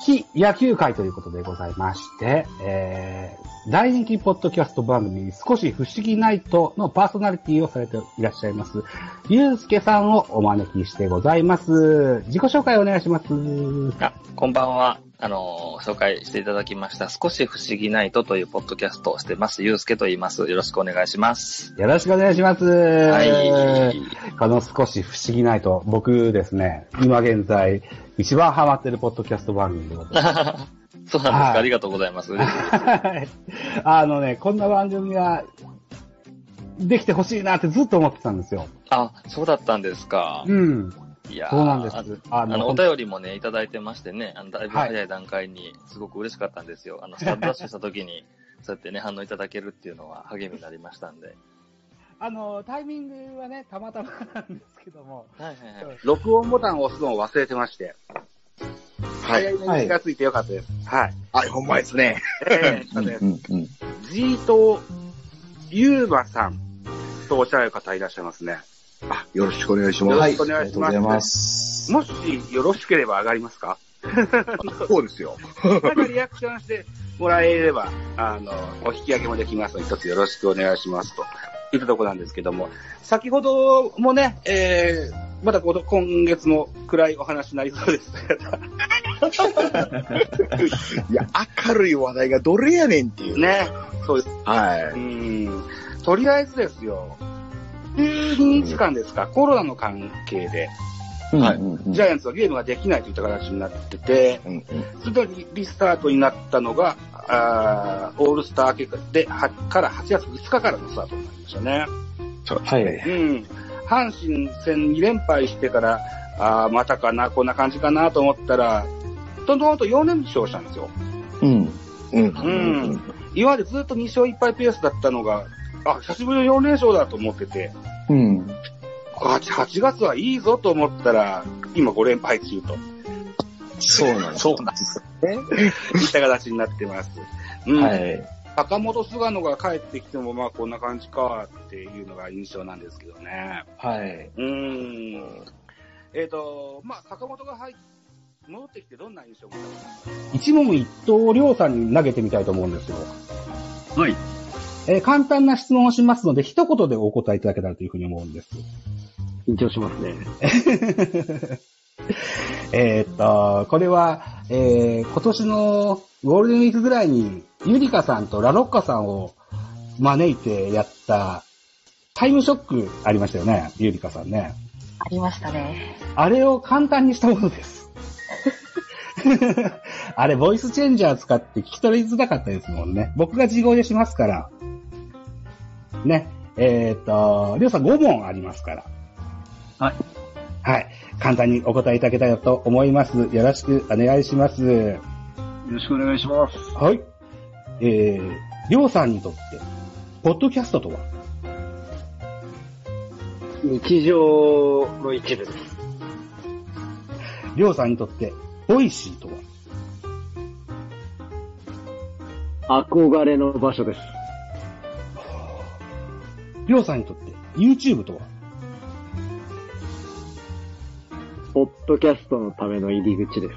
非野球界ということでございまして、えー、大人気ポッドキャスト番組、少し不思議ナイトのパーソナリティをされていらっしゃいます、ゆうすけさんをお招きしてございます。自己紹介お願いします。あ、こんばんは。あの、紹介していただきました、少し不思議ナイトというポッドキャストをしてます、ゆうすけと言います。よろしくお願いします。よろしくお願いします。はい。この少し不思議ナイト、僕ですね、今現在、一番ハマってるポッドキャスト番組でございます。そうなんですか、はいありがとうございます。あのね、こんな番組ができてほしいなってずっと思ってたんですよ。あ、そうだったんですか。うん。いやーそうなんです。ああの、お便りもね、いただいてましてね、あの、だいぶ早い段階に、すごく嬉しかったんですよ。あの、スタートダッシュした時に、そうやってね、反応いただけるっていうのは励みになりましたんで。あの、タイミングはね、たまたまなんですけども、はいはいはい。録音ボタンを押すのを忘れてまして。はい。早めに気がついてよかったです。はい。はい、ほんまですね。えー、そうです。ん、うん。ジートユーバさんとおっしゃる方いらっしゃいますね。あ、よろしくお願いします。よろしくお願いしますありがとうございます。もしよろしければ上がりますか？そうですよ。なんかリアクションしてもらえれば、あの、お引き上げもできますので、一つよろしくお願いしますと。言ったところなんですけども、先ほどもね、えー、まだ今月も暗いお話になりそうです。いや、明るい話題がどれやねんっていう。。ね。そうです。はう。ん。とりあえずですよ、12日間ですか、コロナの関係で、はいうんジャイアンツはゲームができないといった形になってて、うんうん。すぐにリスタートになったのが、あーオールスター明けで、はから8月2日からのスタートになりましたね。そうですね。うん。阪神戦2連敗してから、あーまたかな、こんな感じかなと思ったら、どんどんと4連勝したんですよ。うん。うん。うん今までずっと2勝1敗ペースだったのが、あ、久しぶりの4連勝だと思ってて、うん。8, 8月はいいぞと思ったら、今5連敗中とそうなんです。そうなんですね。いった形になってます。うん。はい。坂本菅野が帰ってきても、まあこんな感じかっていうのが印象なんですけどね。はい。うーん。えっ、と、まあ坂本が入っ戻ってきてどんな印象を持ったか一問一答、りょうさんに投げてみたいと思うんですよ。はい。えー簡単な質問をしますので、一言でお答えいただけたらというふうに思うんです。緊張しますね。えーっと、これは、えー今年のゴールデンウィークぐらいに、ゆりかさんとラロッカさんを招いてやった、タイムショックありましたよね、ゆりかさんね。ありましたね。あれを簡単にしたものです。あれ、ボイスチェンジャー使って聞き取りづらかったですもんね。僕が自動でしますから。ね。えーっと、りょうさん5問ありますから。はい。はい。簡単にお答えいただけたらと思います。よろしくお願いします。よろしくお願いします。はい。えー、りょうさんにとって、ポッドキャストとは？日常の一部です。りょうさんにとって、 Voicy とは？憧れの場所です。りょうさんにとって、YouTube とは？ポッドキャストのための入り口です。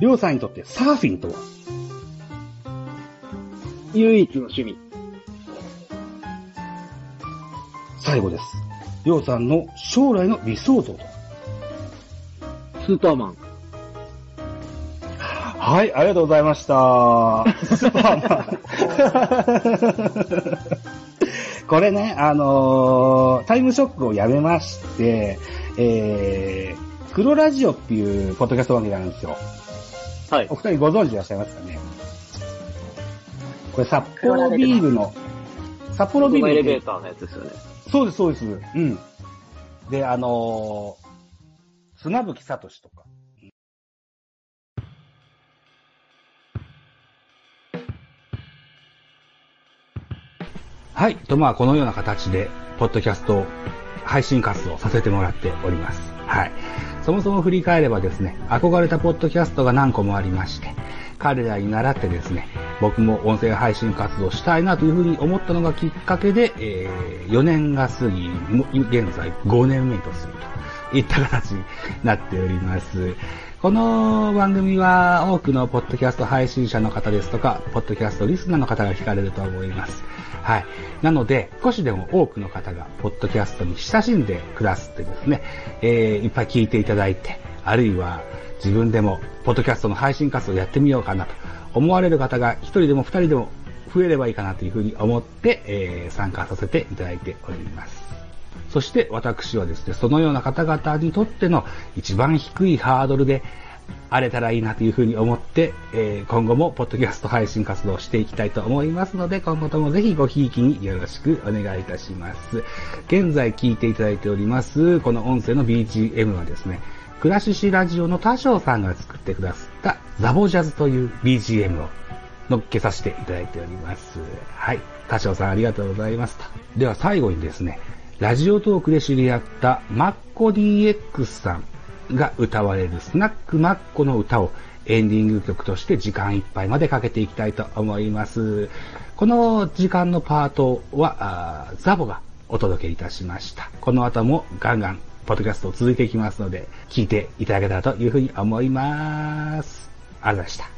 りょうさんにとって、サーフィンとは？唯一の趣味。最後です。りょうさんの将来の理想像とは？スーパーマン。はい、ありがとうございました。スーパーマン。これね、あのータイムショックをやめまして、えー、黒ラジオっていうポッドキャスト番組るんですよ。はいお。二人ご存知いらっしゃいますかね？これ札幌ビールの、札幌ビールのエレベーターのやつですよね。そうです、そうです。うん。で、あのー、砂吹聡とか。はい。と、まあ、このような形で、ポッドキャスト配信活動させてもらっております。はい。そもそも振り返ればですね、憧れたポッドキャストが何個もありまして、彼らに習ってですね、僕も音声配信活動したいなというふうに思ったのがきっかけで、えー4年が過ぎ、現在5年目とするといった形になっております。この番組は多くのポッドキャスト配信者の方ですとか、ポッドキャストリスナーの方が聞かれると思います。はい。なので、少しでも多くの方が、ポッドキャストに親しんでくださってですね、えー、いっぱい聞いていただいて、あるいは自分でも、ポッドキャストの配信活動やってみようかなと思われる方が、一人でも二人でも増えればいいかなというふうに思って、えー、参加させていただいております。そして私はですね、そのような方々にとっての一番低いハードルで荒れたらいいなというふうに思って、えー今後もポッドキャスト配信活動していきたいと思いますので、今後ともぜひごひいきによろしくお願いいたします。現在聞いていただいております、この音声の BGM はですね、クラシシラジオの多少さんが作ってくださったザボジャズという BGM を乗っけさせていただいております。はい。多少さんありがとうございますと。では最後にですね、ラジオトークで知り合ったマッコ DX さんが歌われるスナックマッコの歌をエンディング曲として時間いっぱいまでかけていきたいと思います。この時間のパートは、ザボがお届けいたしました。この後もガンガンポッドキャスト続いていきますので、聞いていただけたらというふうに思います。ありがとうございました。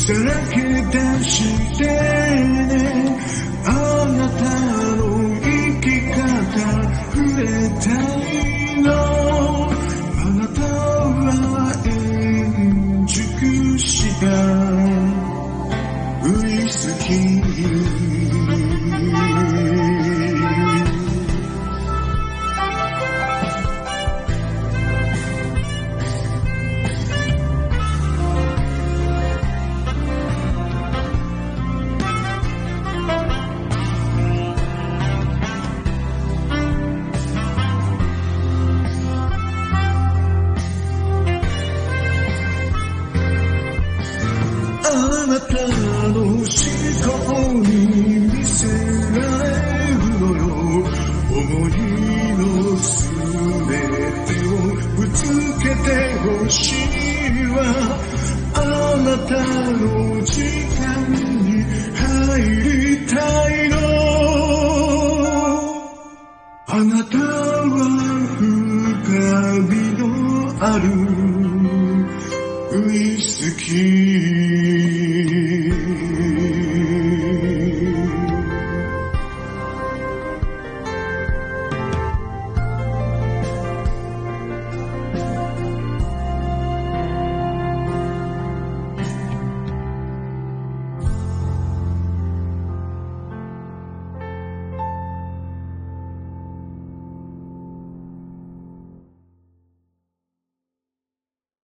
さらけ出してね。あなたの生き方触れたいの。あなたは円熟したウイスキー旅のあるウイスキー